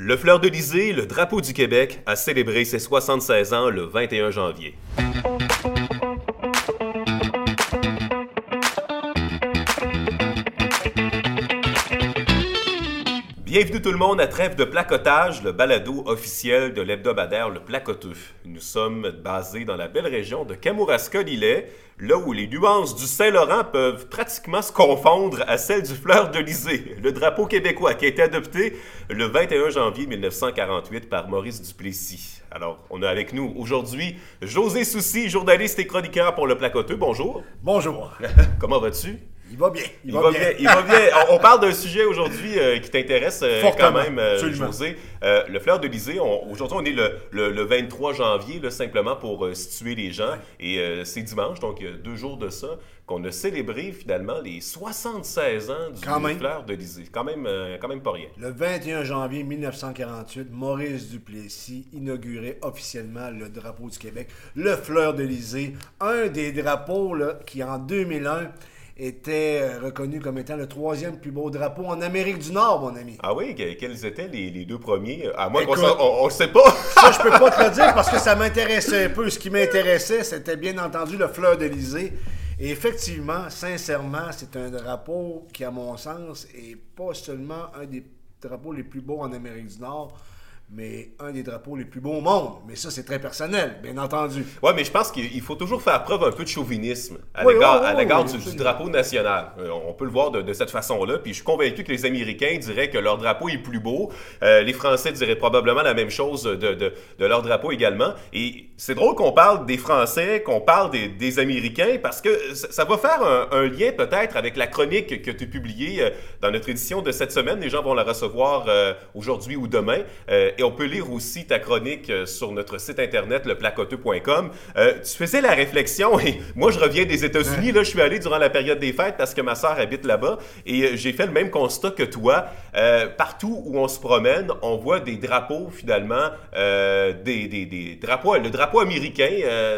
Le Fleur de le drapeau du Québec, a célébré ses 76 ans le 21 janvier. Bienvenue tout le monde à Trêve de placotage, le balado officiel de l'hebdomadaire Le Placoteux. Nous sommes basés dans la belle région de Kamouraska-Lillet, là où les nuances du Saint-Laurent peuvent pratiquement se confondre à celles du fleur de Lysée, le drapeau québécois qui a été adopté le 21 janvier 1948 par Maurice Duplessis. Alors, on a avec nous aujourd'hui José Soucy, journaliste et chroniqueur pour Le Placoteux. Bonjour. Bonjour. Comment vas-tu? Il va bien. Il, va, bien. Il va bien. On, on parle d'un sujet aujourd'hui euh, qui t'intéresse euh, quand même, euh. José. Le fleur de aujourd'hui, on est le, le- le 23 janvier, là, simplement pour situer les gens. Et c'est dimanche, donc il y a deux jours de ça, qu'on a célébré finalement les 76 ans du Quand même. fleur de Lysée. Quand même, quand même pas rien. Le 21 janvier 1948, Maurice Duplessis inaugurait officiellement le drapeau du Québec, le Fleur de Lysée, un des drapeaux là, qui en 2001 était euh, reconnu comme étant le troisième plus beau drapeau en Amérique du Nord, mon ami. Ah oui, que- quels étaient les, les deux premiers? À moins qu'on on, on le sait pas. Ça, je peux pas te le dire parce que ça m'intéressait un peu. Ce qui m'intéressait, c'était bien entendu le Fleur de Lysée. Et effectivement, sincèrement, c'est un drapeau qui, à mon sens, est pas seulement un des drapeaux les plus beaux en Amérique du Nord, mais un des drapeaux les plus beaux au monde. Mais ça, c'est très personnel, bien entendu. Ouais, mais je pense qu'il il faut toujours faire preuve un peu de chauvinisme à Oui, l'égard oui, oui, oui, du- drapeau national. Euh, on peut le voir de, de cette façon-là. Puis je suis convaincu que les Américains diraient que leur drapeau est plus beau. Euh, les Français diraient probablement la même chose de, de- de leur drapeau également. Et c'est drôle qu'on parle des Français, qu'on parle des, des Américains, parce que ça, ça va faire un, un lien peut-être avec la chronique que tu as publiée euh, dans notre édition de cette semaine. Les gens vont la recevoir euh, aujourd'hui ou demain. Et on peut lire aussi ta chronique euh, sur notre site internet, leplacoteux.com. Euh, tu faisais la réflexion, et moi je reviens des États-Unis, là je suis allé durant la période des fêtes parce que ma sœur habite là-bas, et euh, j'ai fait le même constat que toi. Euh, partout où on se promène, on voit des drapeaux finalement, euh, des, des- des drapeaux, le drapeau américain,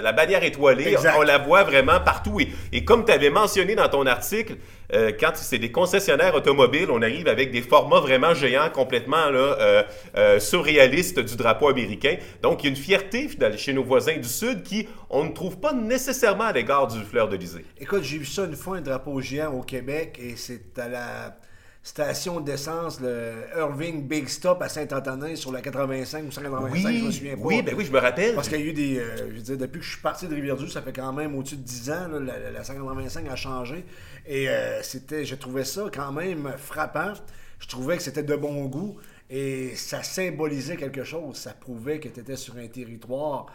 la bannière étoilée, Exact. on la voit vraiment partout. Et, et comme tu avais mentionné dans ton article, euh, quand c'est des concessionnaires automobiles, on arrive avec des formats vraiment géants, complètement euh, euh, surréalistes du drapeau américain. Donc, il y a une fierté chez nos voisins du Sud qui, on ne trouve pas nécessairement à l'égard du fleur de. Écoute, j'ai vu ça une fois, un drapeau géant au Québec, et c'est à la station d'essence, le Irving Big Stop à Saint-Antonin sur la 85 ou 185, je me souviens pas. oui, ben oui, je me rappelle. Parce qu'il y a eu des. euh, je veux dire, depuis que je suis parti de Rivière-du, ça fait quand même au-dessus de 10 ans, là, la, la 185 a changé. Et euh, c'était, je trouvais ça quand même frappant. Je trouvais que c'était de bon goût. Et ça symbolisait quelque chose. Ça prouvait que tu étais sur un territoire.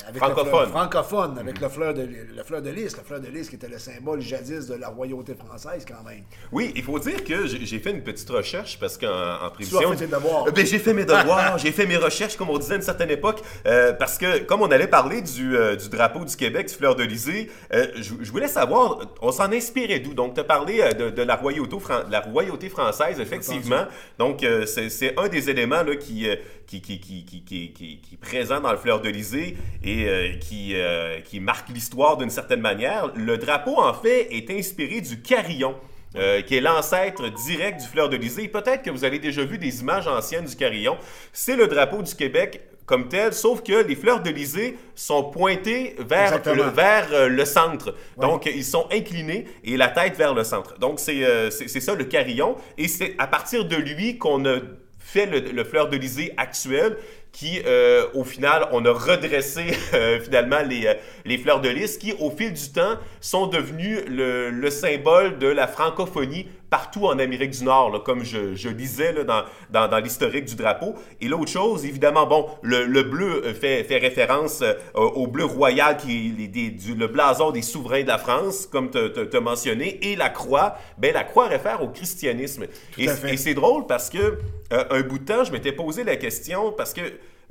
Avec le Francophone. fleur- francophone, avec le fleur, de, le fleur de lys. Le fleur de lys qui était le symbole jadis de la royauté française, quand même. Oui, il faut dire que j'ai fait une petite recherche parce qu'en en prévision. Tu. Euh, ben, j'ai fait mes devoirs, j'ai fait mes recherches, comme on disait à une certaine époque, euh, parce que comme on allait parler du, euh, du drapeau du Québec, du fleur de Lysée, euh, je, je voulais savoir, on s'en inspirait d'où? Donc, tu as parlé de, de la, royauté, fran- la royauté française, effectivement. Donc, c'est un des éléments là, qui, qui, qui, qui, qui, qui, qui- qui est présent dans le fleur de Lysée et euh, qui, euh, qui marque l'histoire d'une certaine manière. Le drapeau, en fait, est inspiré du carillon. euh, qui est l'ancêtre direct du fleur de Lysée. Peut-être que vous avez déjà vu des images anciennes du carillon. C'est le drapeau du Québec comme tel, sauf que les fleurs de Lysée sont pointées vers, le, vers le centre. Donc, ils sont inclinés et la tête vers le centre. Donc, c'est euh, ça le carillon. Et c'est à partir de lui qu'on a fait le, le fleur de Lysée actuel qui, euh, au final, on a redressé euh, finalement les, euh, les fleurs de lys qui, au fil du temps, sont devenus le, le symbole de la francophonie partout en Amérique du Nord, là, comme je, je lisais là, dans, dans, dans l'historique du drapeau. Et l'autre chose, évidemment, bon, le, le bleu euh, fait, fait référence euh, au bleu royal, qui est les- des- du, le blason des souverains de la France, comme tu as mentionné, et la croix, ben la croix réfère au christianisme. et c'est drôle parce que euh, un bout de temps, je m'étais posé la question parce que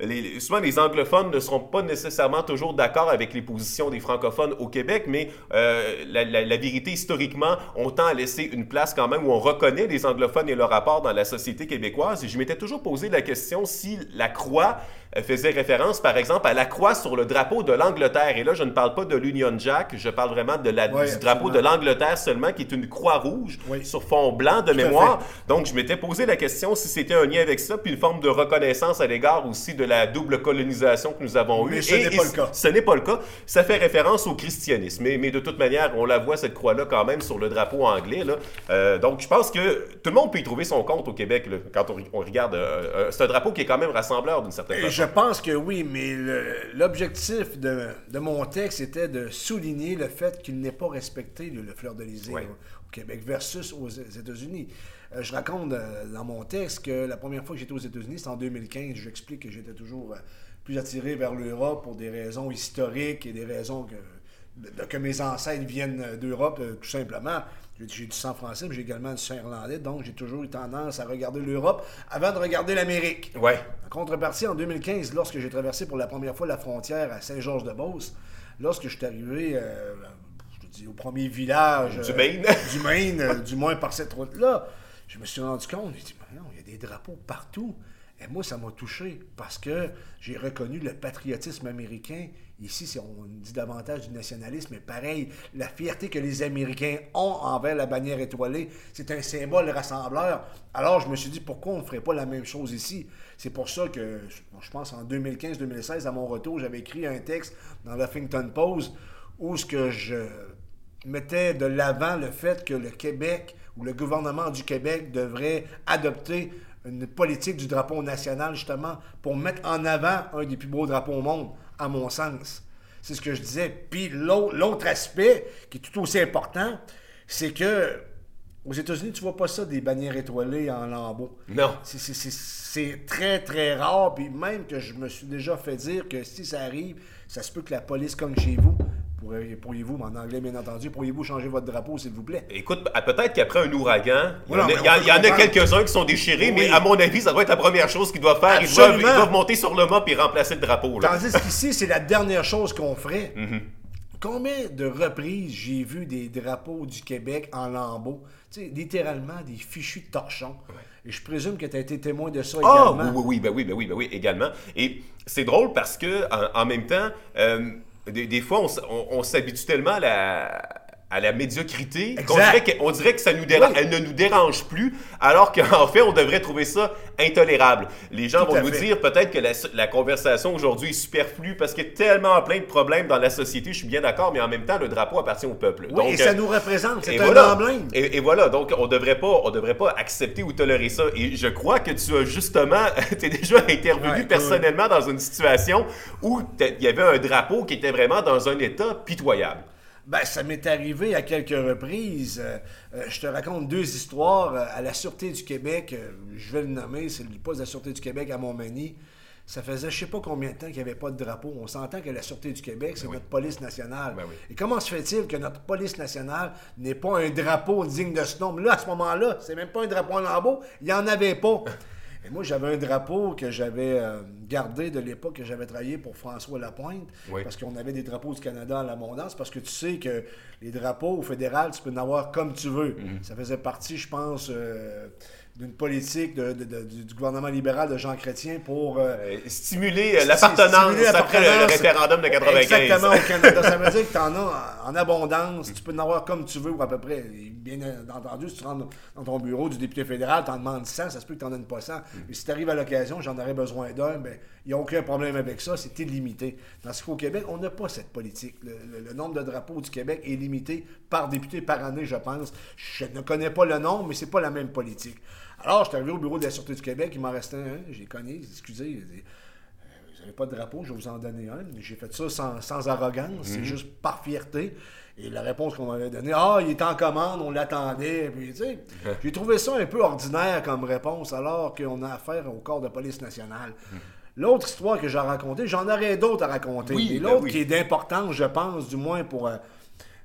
les, souvent les anglophones ne seront pas nécessairement toujours d'accord avec les positions des francophones au Québec, mais euh, la, la, vérité, historiquement, on tend à laisser une place quand même où on reconnaît les anglophones et leur rapport dans la société québécoise. Et je m'étais toujours posé la question si la croix faisait référence, par exemple, à la croix sur le drapeau de l'Angleterre. Et là, je ne parle pas de l'Union Jack, je parle vraiment de la, du drapeau de l'Angleterre seulement, qui est une croix rouge sur fond blanc de mémoire. Donc, je m'étais posé la question si c'était un lien avec ça, puis une forme de reconnaissance à l'égard aussi de la double colonisation que nous avons eue. Mais ce n'est pas le cas. Ce n'est pas le cas. Ça fait référence au christianisme. Mais, mais, de toute manière, on la voit, cette croix-là, quand même, sur le drapeau anglais. Là. Euh, donc, je pense que tout le monde peut y trouver son compte au Québec quand on, regarde. Euh, euh, c'est un drapeau qui est quand même rassembleur d'une certaine façon. Je pense que oui, mais l'objectif de, mon texte était de souligner le fait qu'il n'est pas respecté, le, fleur de au, Québec versus aux États-Unis. Euh, je raconte euh, dans mon texte que la première fois que j'étais aux États-Unis, c'était en 2015. J'explique que j'étais toujours euh, plus attiré vers l'Europe pour des raisons historiques et des raisons que, que mes ancêtres viennent d'Europe, tout simplement. J'ai du sang français, mais j'ai également du sang irlandais, donc j'ai toujours eu tendance à regarder l'Europe avant de regarder l'Amérique. Ouais. En contrepartie, en 2015, lorsque j'ai traversé pour la première fois la frontière à Saint-Georges-de-Beauce, lorsque je suis arrivé je dis, au premier village du Maine, du Maine, du moins par cette route-là, je me suis rendu compte, j'ai dit, non, il y a des drapeaux partout. Et moi, ça m'a touché parce que j'ai reconnu le patriotisme américain. Ici, on dit davantage du nationalisme, mais pareil, la fierté que les Américains ont envers la bannière étoilée, c'est un symbole rassembleur. Alors, je me suis dit, pourquoi on ne ferait pas la même chose ici? C'est pour ça que, je pense, en 2015-2016, à mon retour, j'avais écrit un texte dans l'Huffington Post où ce que je mettais de l'avant le fait que le Québec ou le gouvernement du Québec devrait adopter une politique du drapeau national, justement, pour mettre en avant un des plus beaux drapeaux au monde, à mon sens. C'est ce que je disais. Puis l'autre aspect, qui est tout aussi important, c'est que aux États-Unis, tu vois pas ça, des bannières étoilées en lambeaux. Non. C'est très, très rare. Puis même que je me suis déjà fait dire que si ça arrive, ça se peut que la police comme chez vous Pourriez-vous, en anglais bien entendu, pourriez-vous changer votre drapeau, s'il vous plaît? Écoute, peut-être qu'après un ouragan, il y, en a, quelques-uns qui sont déchirés, mais à mon avis, ça doit être la première chose qu'ils doivent faire. Ils doivent, monter sur le mât et remplacer le drapeau. Tandis qu'ici, c'est la dernière chose qu'on ferait. Mm-hmm. Combien de reprises j'ai vu des drapeaux du Québec en lambeaux? Tu sais, littéralement des fichus torchons. Et je présume que tu as été témoin de ça ah, également. Oui, oui, ben oui, ben oui, ben oui, également. Et c'est drôle parce que en, même temps, euh, des, fois, on, s'habitue tellement à la, à la médiocrité qu'on dirait, que, dirait que ça nous dérange, elle ne nous dérange plus, alors qu'en fait, on devrait trouver ça intolérable. Les gens vont nous dire peut-être que la, conversation aujourd'hui est superflue parce qu'il y a tellement plein de problèmes dans la société, je suis bien d'accord, mais en même temps, le drapeau appartient au peuple. Oui, et ça euh, nous représente, c'est un emblème. Et, voilà, donc on devrait pas, on devrait pas accepter ou tolérer ça. Et je crois que tu as justement, tu es déjà intervenu personnellement dans une situation où il y avait un drapeau qui était vraiment dans un état pitoyable. Ben, ça m'est arrivé à quelques reprises. Euh, euh, je te raconte deux histoires. Euh, à la Sûreté du Québec, je vais le nommer, c'est le poste de la Sûreté du Québec à Montmagny. Ça faisait je sais pas combien de temps qu'il n'y avait pas de drapeau. On s'entend que la Sûreté du Québec, c'est ben notre police nationale. Ben Et comment se fait-il que notre police nationale n'ait pas un drapeau digne de ce nom? Là, à ce moment-là, c'est même pas un drapeau en lambeau. Il n'y en avait pas. Et moi, j'avais un drapeau que j'avais euh, gardé de l'époque que j'avais travaillé pour François Lapointe. Parce qu'on avait des drapeaux du Canada en abondance. Parce que tu sais que les drapeaux au fédéral, tu peux en avoir comme tu veux. Mm-hmm. Ça faisait partie, je pense. Euh, d'une politique du gouvernement libéral de Jean Chrétien pour euh, euh, stimuler l'appartenance après le, référendum de 95. Exactement, au Canada. Ça veut dire que tu en as en abondance, tu peux en avoir comme tu veux ou à peu près. Bien entendu, si tu rentres dans ton bureau du député fédéral, tu en demandes 100, ça se peut que tu en aies pas 100. Mais si tu arrives à l'occasion, j'en aurais besoin d'un, ben il n'y a aucun problème avec ça, c'est illimité. Parce qu'au Québec, on n'a pas cette politique. Le, nombre de drapeaux du Québec est limité par député par année, je pense. Je ne connais pas le nombre, mais c'est pas la même politique. Alors, je suis arrivé au bureau de la Sûreté du Québec, il m'en restait un, j'ai connu, excusez, euh, vous n'avez pas de drapeau, je vais vous en donner un. J'ai fait ça sans, arrogance, c'est mhm. juste par fierté. Et la réponse qu'on m'avait donnée, ah, il est en commande, on l'attendait. j'ai trouvé ça un peu ordinaire comme réponse, alors qu'on a affaire au corps de police nationale. Mhm. L'autre histoire que j'ai racontée, j'en aurais d'autres à raconter. Et l'autre ben qui est d'importance, je pense, du moins pour euh,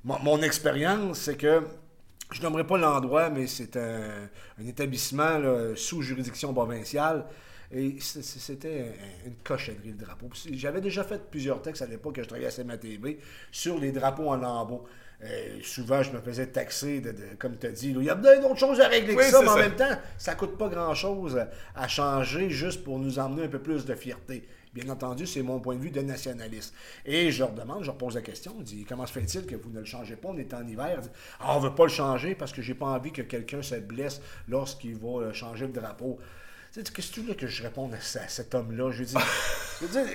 mon expérience, c'est que je n'aimerais pas l'endroit, mais c'est un, un établissement là, sous juridiction provinciale. Et c'était un- une cochonnerie, le drapeau. J'avais déjà fait plusieurs textes à l'époque que je travaillais à CMATV sur les drapeaux en lambeaux. Euh, souvent, je me faisais taxer, de, de- comme tu as dit, il y a bien d'autres choses à régler que ça, mais en ça. même temps, ça coûte pas grand-chose à changer juste pour nous emmener un peu plus de fierté. Bien entendu, c'est mon point de vue de nationaliste. Et je leur demande, je leur pose la question, je dis, comment se fait-il que vous ne le changez pas? On est en hiver. Disent, Ah, on veut pas le changer parce que j'ai pas envie que quelqu'un se blesse lorsqu'il va changer le drapeau. Qu'est-ce que tu veux que je réponde à, ce- à cet homme-là? Je lui dis, je veux dire,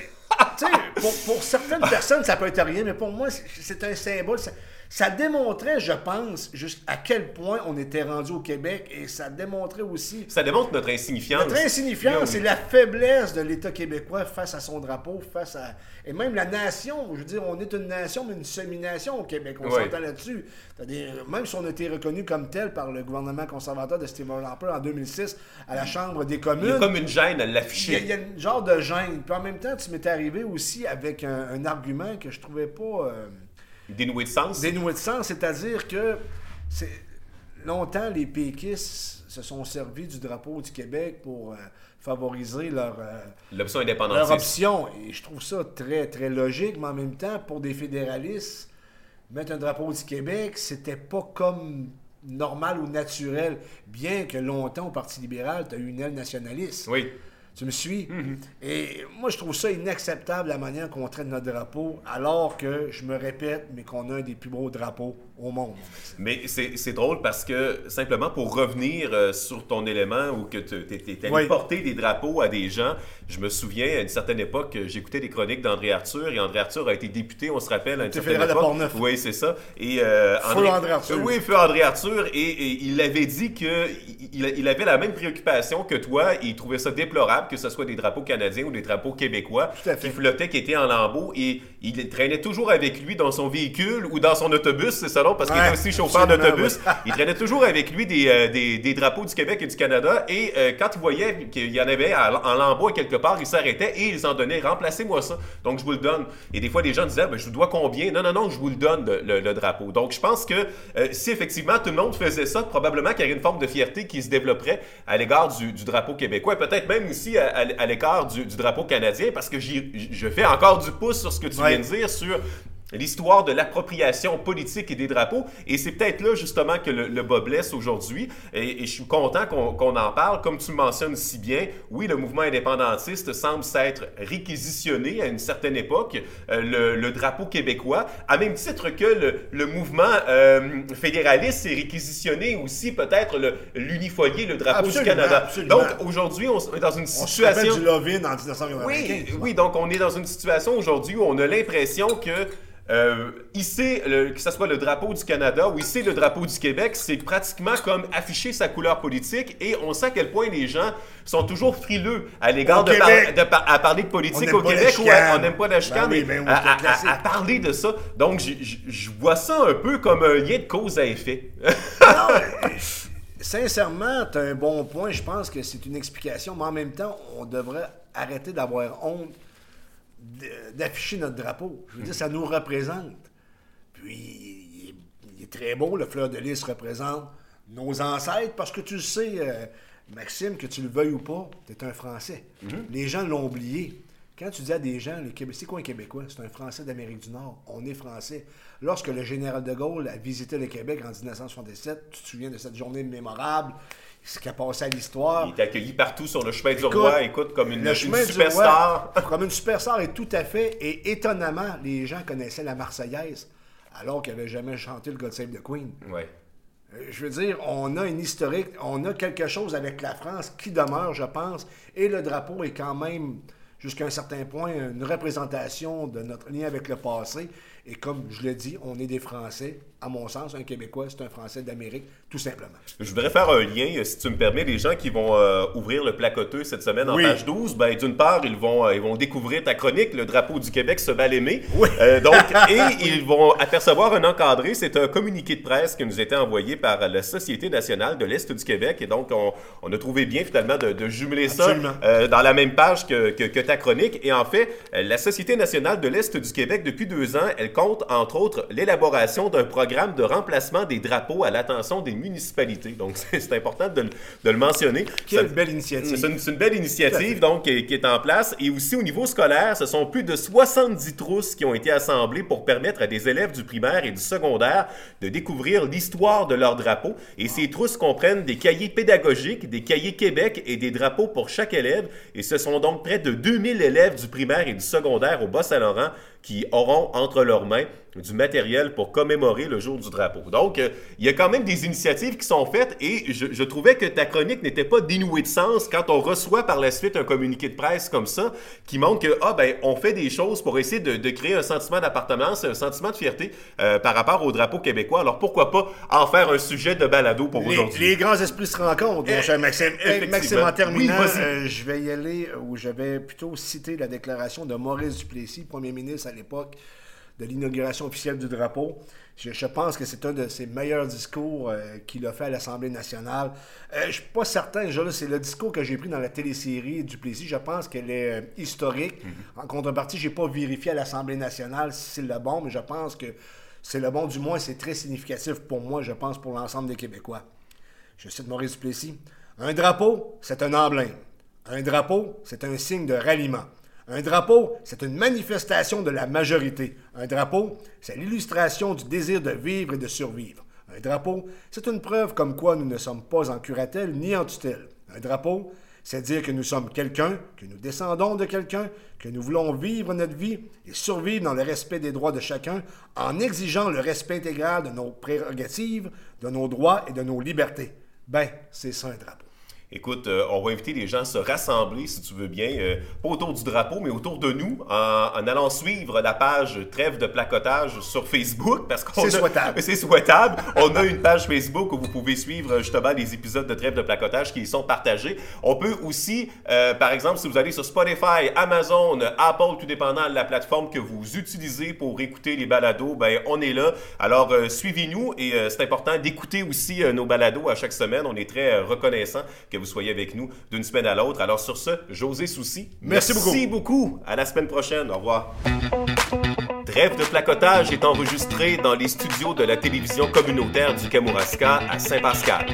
pour, pour certaines personnes, ça peut être rien, mais pour moi, c'est- un symbole. Ça, ça démontrait, je pense, juste à quel point on était rendu au Québec et ça démontrait aussi Ça démontre notre insignifiance. notre insignifiance, c'est la faiblesse de l'État québécois face à son drapeau, face à. Et même la nation. Je veux dire, on est une nation, mais une semi-nation au Québec. On s'entend là-dessus. Même si on a été reconnu comme tel par le gouvernement conservateur de Stephen Harper en 2006 à la Chambre des Il y communes. a comme une gêne à Il l'afficher. il y a une genre de gêne. Puis en même temps, tu m'étais arrivé aussi avec un, un argument que je trouvais pas euh, Dénoué de sens. dénoué de sens, c'est-à-dire que c'est- longtemps, les péquistes se sont servis du drapeau du Québec pour euh, favoriser leur, euh, L'option leur option. Et je trouve ça très, très logique, mais en même temps, pour des fédéralistes, mettre un drapeau du Québec, c'était pas comme normal ou naturel, bien que longtemps, au Parti libéral, tu as eu une aile nationaliste. Oui. Tu me suis? Mhm. Et moi, je trouve ça inacceptable la manière qu'on traite notre drapeau, alors que, je me répète, mais qu'on a un des plus beaux drapeaux au monde. Mais c'est drôle parce que, simplement pour revenir euh, sur ton élément où que tu étais allé Oui. porter des drapeaux à des gens, je me souviens, à une certaine époque, j'écoutais des chroniques d'André Arthur, et André Arthur a été député, on se rappelle, à une certaine fédéral de époque. Portneuf. Oui, c'est ça. Et, euh, Feu André Arthur. Oui, feu André Arthur, et, et il avait dit que il, il avait la même préoccupation que toi, et il trouvait ça déplorable que ce soit des drapeaux canadiens ou des drapeaux québécois qui flottaient, qui étaient en lambeaux, et il traînait toujours avec lui dans son véhicule ou dans son autobus, c'est ça non, parce qu'il Ouais, était aussi chauffeur d'autobus. oui. il traînait toujours avec lui des, euh, des, des drapeaux du Québec et du Canada, et euh, quand il voyait qu'il y en avait en, lambeaux quelque part, il s'arrêtait et ils en donnaient, remplacez-moi ça, donc je vous le donne. Et des fois, des gens disaient, Ben, je vous dois combien? Non, non, non, je vous le donne, le, le- le drapeau. Donc je pense que euh, si effectivement tout le monde faisait ça, probablement qu'il y aurait une forme de fierté qui se développerait à l'égard du, du drapeau québécois, peut-être même aussi à, à- à l'égard du, du drapeau canadien, parce que je fais encore du pouce sur ce que tu Ouais. viens de dire sur l'histoire de l'appropriation politique et des drapeaux. Et c'est peut-être là justement que le, le bas blesse aujourd'hui. Et, et je suis content qu'on en parle. Comme tu mentionnes si bien, oui, le mouvement indépendantiste semble s'être réquisitionné à une certaine époque, euh, le, le drapeau québécois, à même titre que le, le mouvement euh, fédéraliste s'est réquisitionné aussi peut-être le- l'unifolier, le drapeau Absolument, du Canada. absolument. Donc aujourd'hui, on est dans une On se situation... du Lovin en 1995. Oui, oui, donc on est dans une situation aujourd'hui où on a l'impression que euh, le- que ce soit le drapeau du Canada ou hisser le drapeau du Québec, c'est pratiquement comme afficher sa couleur politique et on sait à quel point les gens sont toujours frileux à l'égard de, par- Québec. de par- à parler de politique au Québec ou à- on n'aime pas la chicane, Ben oui, ben oui, à, un à- à parler de ça. Donc je- vois ça un peu comme un lien de cause à effet. Non, sincèrement, tu as un bon point. Je pense que c'est une explication, mais en même temps, on devrait arrêter d'avoir honte d'afficher notre drapeau. Je veux dire, ça nous représente. Puis, il est, il est très beau, le fleur de lys représente nos ancêtres, parce que tu le sais, euh, Maxime, que tu le veuilles ou pas, tu es un Français. Les gens l'ont oublié. Quand tu dis à des gens, les Québécois, c'est quoi un Québécois? C'est un Français d'Amérique du Nord. On est Français. Lorsque le général de Gaulle a visité le Québec en 1967, tu te souviens de cette journée mémorable, ce qui a passé à l'histoire? Il est accueilli partout sur le chemin du roi, écoute, comme une, le chemin superstar. roi, comme une superstar, et tout à fait. Et étonnamment, les gens connaissaient la Marseillaise, alors qu'ils n'avaient jamais chanté le God Save the Queen. Ouais. Euh, Je veux dire, on a une historique, on a quelque chose avec la France qui demeure, je pense, et le drapeau est quand même, jusqu'à un certain point, une représentation de notre lien avec le passé. Et comme je l'ai dit, on est des Français. À mon sens, un Québécois, c'est un Français d'Amérique, tout simplement. Je voudrais faire un lien, euh, si tu me permets, les gens qui vont euh, ouvrir le placoteux cette semaine en Oui. page 12, ben, d'une part, ils vont, euh, ils vont découvrir ta chronique, le drapeau du Québec se va l'aimer. Oui. Euh, donc, et ils vont apercevoir un encadré. C'est un communiqué de presse qui nous était envoyé par la Société nationale de l'Est du Québec. Et donc, on, on a trouvé bien finalement de, de jumeler ça Absolument. euh, dans la même page que, que- que ta chronique. Et en fait, la Société nationale de l'Est du Québec, depuis deux ans, elle compte entre autres l'élaboration d'un programme programme de remplacement des drapeaux à l'attention des municipalités. Donc, c'est important de, le mentionner. Quelle belle initiative. C'est une, belle initiative donc, qui, qui, est en place. Et aussi au niveau scolaire, ce sont plus de 70 trousses qui ont été assemblées pour permettre à des élèves du primaire et du secondaire de découvrir l'histoire de leur drapeau. Et ces trousses comprennent des cahiers pédagogiques, des cahiers Québec et des drapeaux pour chaque élève. Et ce sont donc près de 2000 élèves du primaire et du secondaire au Bas-Saint-Laurent qui auront entre leurs mains du matériel pour commémorer le jour du drapeau. Donc, euh, il y a quand même des initiatives qui sont faites et je, trouvais que ta chronique n'était pas dénouée de sens quand on reçoit par la suite un communiqué de presse comme ça qui montre que, ah ben, on fait des choses pour essayer de, créer un sentiment d'appartenance, un sentiment de fierté euh, par rapport au drapeau québécois. Alors, pourquoi pas en faire un sujet de balado pour aujourd'hui? Les grands esprits se rencontrent, mon cher Maxime. Maxime, en terminant, euh, je vais y aller où je vais plutôt citer la déclaration de Maurice Duplessis, premier ministre à l'époque de l'inauguration officielle du drapeau. Je, pense que c'est un de ses meilleurs discours euh, qu'il a fait à l'Assemblée nationale. Euh, je ne suis pas certain, c'est le discours que j'ai pris dans la télésérie du Plessis. Je pense qu'elle est euh, historique. Mm-hmm. En contrepartie, je n'ai pas vérifié à l'Assemblée nationale si c'est le bon, mais je pense que c'est le bon. Du moins, c'est très significatif pour moi, je pense, pour l'ensemble des Québécois. Je cite Maurice Duplessis. Un drapeau, c'est un emblème. Un drapeau, c'est un signe de ralliement. Un drapeau, c'est une manifestation de la majorité. Un drapeau, c'est l'illustration du désir de vivre et de survivre. Un drapeau, c'est une preuve comme quoi nous ne sommes pas en curatelle ni en tutelle. Un drapeau, c'est dire que nous sommes quelqu'un, que nous descendons de quelqu'un, que nous voulons vivre notre vie et survivre dans le respect des droits de chacun en exigeant le respect intégral de nos prérogatives, de nos droits et de nos libertés. Ben, c'est ça un drapeau. Écoute, euh, on va inviter les gens à se rassembler, si tu veux bien, euh, pas autour du drapeau, mais autour de nous, en, allant suivre la page Trêve de placotage sur Facebook. parce qu'on C'est souhaitable. C'est souhaitable. on a une page Facebook où vous pouvez suivre justement les épisodes de Trêve de placotage qui y sont partagés. On peut aussi, euh, par exemple, si vous allez sur Spotify, Amazon, Apple, tout dépendant de la plateforme que vous utilisez pour écouter les balados, ben on est là. Alors, suivez-nous et c'est important d'écouter aussi nos balados à chaque semaine. On est très reconnaissant que vous soyez avec nous d'une semaine à l'autre. Alors sur ce, José Souci, merci, merci beaucoup. À la semaine prochaine. Au revoir. Trêve de placotage est enregistré dans les studios de la télévision communautaire du Kamouraska à Saint-Pascal.